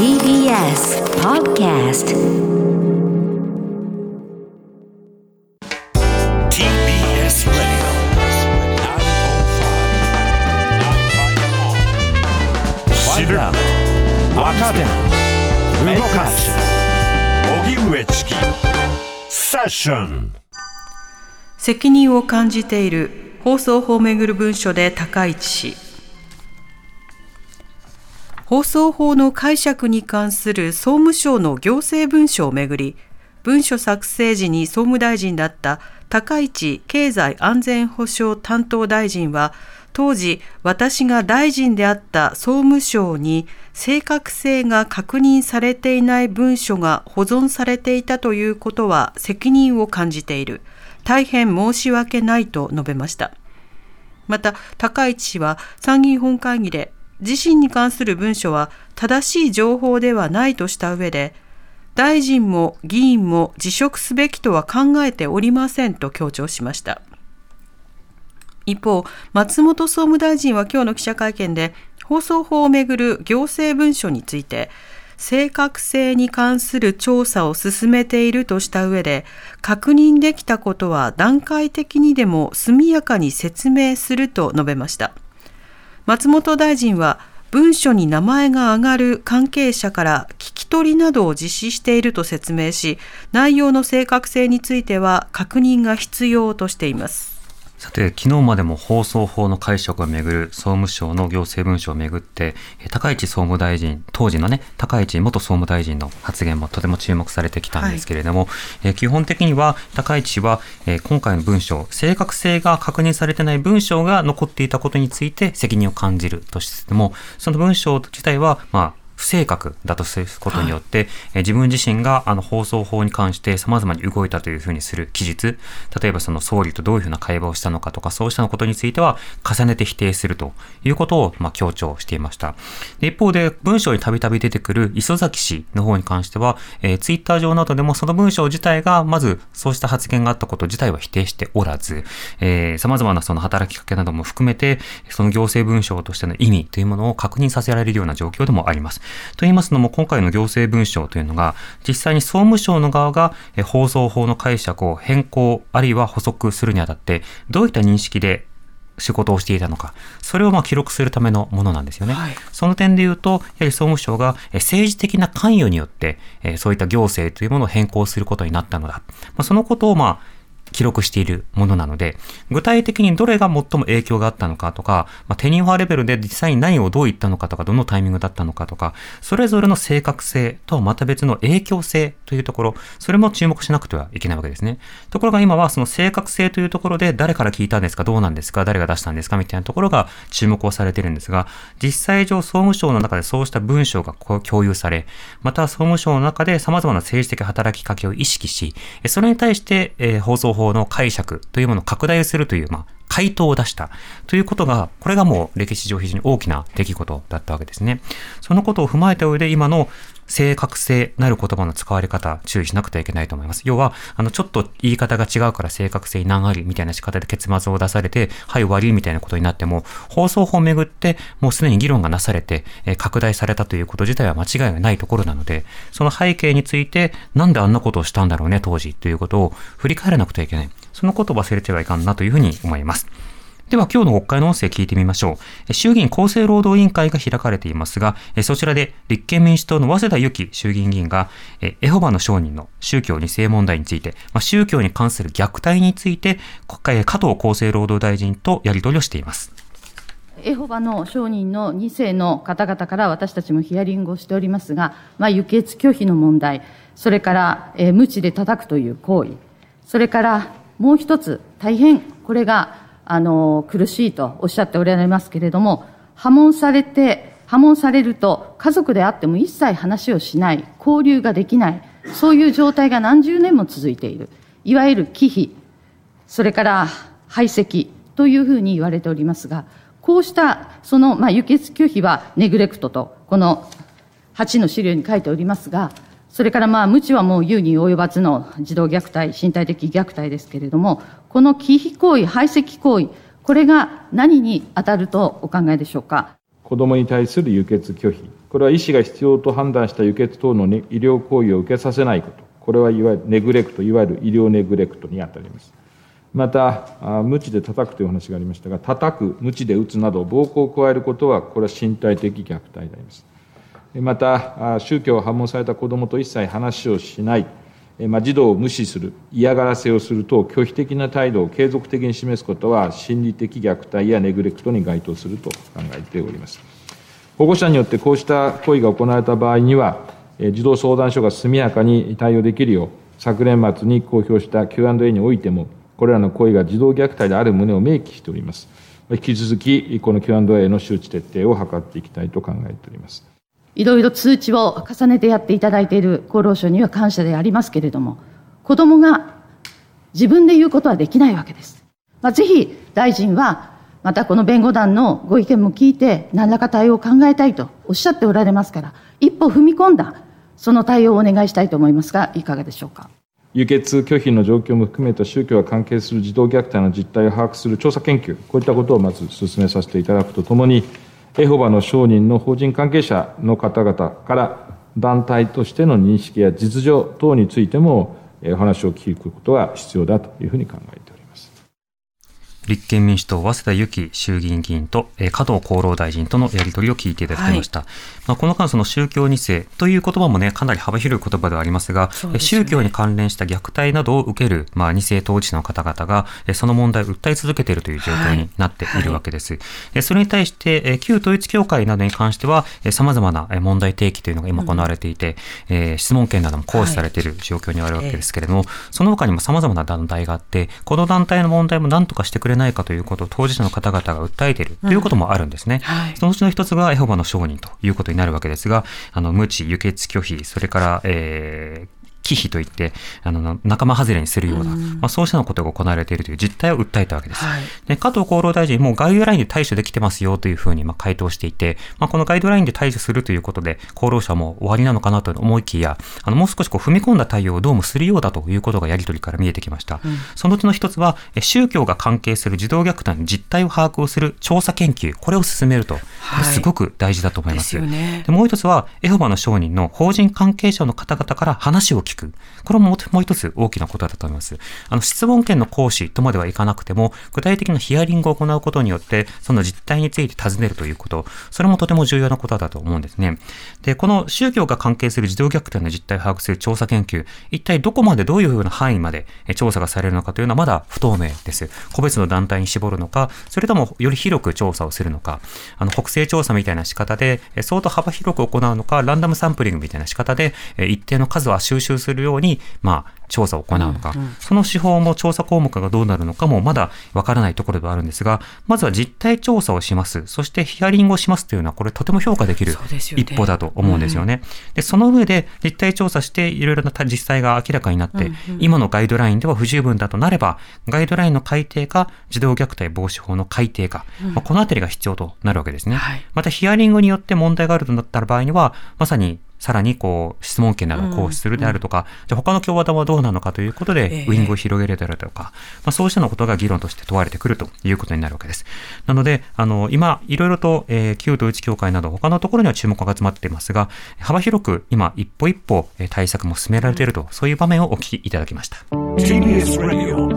TBS Podcast TBS Radio. 知る若手動かす荻上チキセッション責任を感じている放送法をめぐる文書で高市氏放送法の解釈に関する総務省の行政文書をめぐり文書作成時に総務大臣だった高市経済安全保障担当大臣は当時私が大臣であった総務省に正確性が確認されていない文書が保存されていたということは責任を感じている。大変申し訳ないと述べました。また高市氏は参議院本会議で自身に関する文書は正しい情報ではないとした上で大臣も議員も辞職すべきとは考えておりませんと強調しました。一方松本総務大臣は今日の記者会見で放送法をめぐる行政文書について正確性に関する調査を進めているとした上で確認できたことは段階的にでも速やかに説明すると述べました。松本大臣は文書に名前が挙がる関係者から聞き取りなどを実施していると説明し内容の正確性については確認が必要としています。さて、昨日までも放送法の解釈をめぐる総務省の行政文書をめぐって、高市総務大臣、当時のね、高市元総務大臣の発言もとても注目されてきたんですけれども、はい、基本的には高市氏は、今回の文書、正確性が確認されてない文章が残っていたことについて責任を感じるとしても、その文章自体は、まあ、不正確だとすることによって、はい、え自分自身があの放送法に関して様々に動いたというふうにする記述、例えばその総理とどういうふうな会話をしたのかとか、そうしたことについては重ねて否定するということを、まあ、強調していました。で一方で、文章にたびたび出てくる磯崎氏の方に関しては、えー、ツイッター上などでもその文章自体が、まずそうした発言があったこと自体は否定しておらず、えー、様々なその働きかけなども含めて、その行政文章としての意味というものを確認させられるような状況でもあります。と言いますのも、今回の行政文書というのが、実際に総務省の側が放送法の解釈を変更、あるいは補足するにあたって、どういった認識で仕事をしていたのか、それをまあ記録するためのものなんですよね。はい、その点で言うと、やはり総務省が政治的な関与によって、そういった行政というものを変更することになったのだ。まあ、そのことをまあ記録しているものなので、具体的にどれが最も影響があったのかとか、まあ、テニファーレベルで実際に何をどう言ったのかとか、どのタイミングだったのかとか、それぞれの正確性とはまた別の影響性というところ、それも注目しなくてはいけないわけですね。ところが今はその正確性というところで、誰から聞いたんですか、どうなんですか、誰が出したんですかみたいなところが注目をされているんですが、実際上総務省の中でそうした文章が共有され、また総務省の中で様々な政治的働きかけを意識し、それに対して、えー、放送法法の解釈というものを拡大するという、まあ、回答を出したということが、これがもう歴史上非常に大きな出来事だったわけですね。そのことを踏まえた上で今の正確性なる言葉の使われ方、注意しなくてはいけないと思います。要は、あの、ちょっと言い方が違うから正確性難ありみたいな仕方で結末を出されて、はい、終わりみたいなことになっても、放送法をめぐって、もうすでに議論がなされて、え拡大されたということ自体は間違いがないところなので、その背景について、なんであんなことをしたんだろうね、当時ということを振り返らなくてはいけない。そのことを忘れてはいかんなというふうに思います。では今日の国会の音声聞いてみましょう。衆議院厚生労働委員会が開かれていますが、そちらで立憲民主党の早稲田由紀衆議院議員が、エホバの商人の宗教2世問題について、宗教に関する虐待について、国会加藤厚生労働大臣とやり取りをしています。エホバの商人の2世の方々から私たちもヒアリングをしておりますが、まあ、輸血拒否の問題、それから、えー、無知で叩くという行為、それからもう一つ、大変これがあの、苦しいとおっしゃっておられますけれども、破門されて、破門されると、家族であっても一切話をしない、交流ができない、そういう状態が何十年も続いている。いわゆる忌避、それから排斥というふうに言われておりますが、こうした、その、まあ、輸血拒否はネグレクトと、この8の資料に書いておりますが、それからまあ、無知はもう優に及ばずの児童虐待、身体的虐待ですけれども、この忌避行為、排斥行為、これが何に当たるとお考えでしょうか？子供に対する輸血拒否これは医師が必要と判断した輸血等の、ね、医療行為を受けさせないこと。これはいわゆるネグレクト、いわゆる医療ネグレクトにあたります。また、無知で叩くという話がありましたが、叩く、無知で打つなど、暴行を加えることは、これは身体的虐待であります。また、宗教を破門された子どもと一切話をしない、児童を無視する、嫌がらせをする等、拒否的な態度を継続的に示すことは、心理的虐待やネグレクトに該当すると考えております。保護者によってこうした行為が行われた場合には、児童相談所が速やかに対応できるよう、昨年末に公表した Q&A においても、これらの行為が児童虐待である旨を明記しております。引き続き、この Q&A の周知徹底を図っていきたいと考えております。いろいろ通知を重ねてやっていただいている厚労省には感謝でありますけれども、子供が自分で言うことはできないわけです。まあ、ぜひ大臣は、またこの弁護団のご意見も聞いて、何らか対応を考えたいとおっしゃっておられますから、一歩踏み込んだ、その対応をお願いしたいと思いますが、いかがでしょうか？輸血拒否の状況も含めた宗教が関係する児童虐待の実態を把握する調査研究、こういったことをまず進めさせていただくとともに、エホバの商人の法人関係者の方々から団体としての認識や実情等についてもお話を聞くことが必要だというふうに考えています。立憲民主党、早稲田由紀衆議院議員と、えー、加藤厚労大臣とのやり取りを聞いていただきました。はい、まあ、この間、その宗教2世という言葉もね、かなり幅広い言葉ではありますが、すね、宗教に関連した虐待などを受ける、まあ、2世当事者の方々が、えその問題を訴え続けているという状況になっているわけです。はいはい、それに対して、え旧統一教会などに関しては、さまざまな問題提起というのが今行われていて、うん、えー、質問権なども行使されている状況にあるわけですけれども、その他にもさまざまな団体があって、この団体の問題も何とかしてくれないかということを当事者の方々が訴えているということもあるんですね。うんはい、そのうちの一つがエホバの証人ということになるわけですが、あの、無知、輸血拒否、それから、えー、忌避といって、あの、仲間外れにするような、うん、まあ、そうしたことが行われているという実態を訴えたわけです。はい、で加藤厚労大臣もガイドラインで対処できてますよというふうにまあ回答していて、まあ、このガイドラインで対処するということで、厚労省も終わりなのかなと思いきや、あの、もう少しこう踏み込んだ対応をどうもするようだということがやり取りから見えてきました。うん、そのうちの一つは、宗教が関係する児童虐待の実態を把握をする調査研究、これを進めると、これすごく大事だと思います。はい、で、ね、もう一つは、エホバの商人の法人関係者の方々から話を聞く。これももう一つ大きなことだと思います。あの、質問権の行使とまではいかなくても、具体的なヒアリングを行うことによって、その実態について尋ねるということ、それもとても重要なことだと思うんですね。で、この宗教が関係する児童虐待の実態を把握する調査研究、一体どこまでどういうふうな範囲まで調査がされるのかというのはまだ不透明です。個別の団体に絞るのか、それともより広く調査をするのか、あの、国勢調査みたいな仕方で、相当幅広く行うのか、ランダムサンプリングみたいな仕方で、一定の数は収集するように、まあ、調査を行うのか、うんうん、その手法も調査項目がどうなるのかもまだわからないところではあるんですが、まずは実態調査をします。そしてヒアリングをしますというのは、これとても評価できる一歩だと思うんですよね。で、ねうん、その上で実態調査していろいろな実際が明らかになって、うんうん、今のガイドラインでは不十分だとなれば、ガイドラインの改定か、児童虐待防止法の改定か、うん、まあ、このあたりが必要となるわけですね。はい、またヒアリングによって問題があるとなった場合には、まさにさらにこう質問権などを行使するであるとか、うん。うん、じゃ他の共和党はどうなのかということで、ウィングを広げるであるとか、まあ、そうしたのことが議論として問われてくるということになるわけです。なので、あの、今、いろいろと、えー、旧統一協会など他のところには注目が集まっていますが、幅広く今、一歩一歩、え対策も進められていると、そういう場面をお聞きいただきました。TBS Radio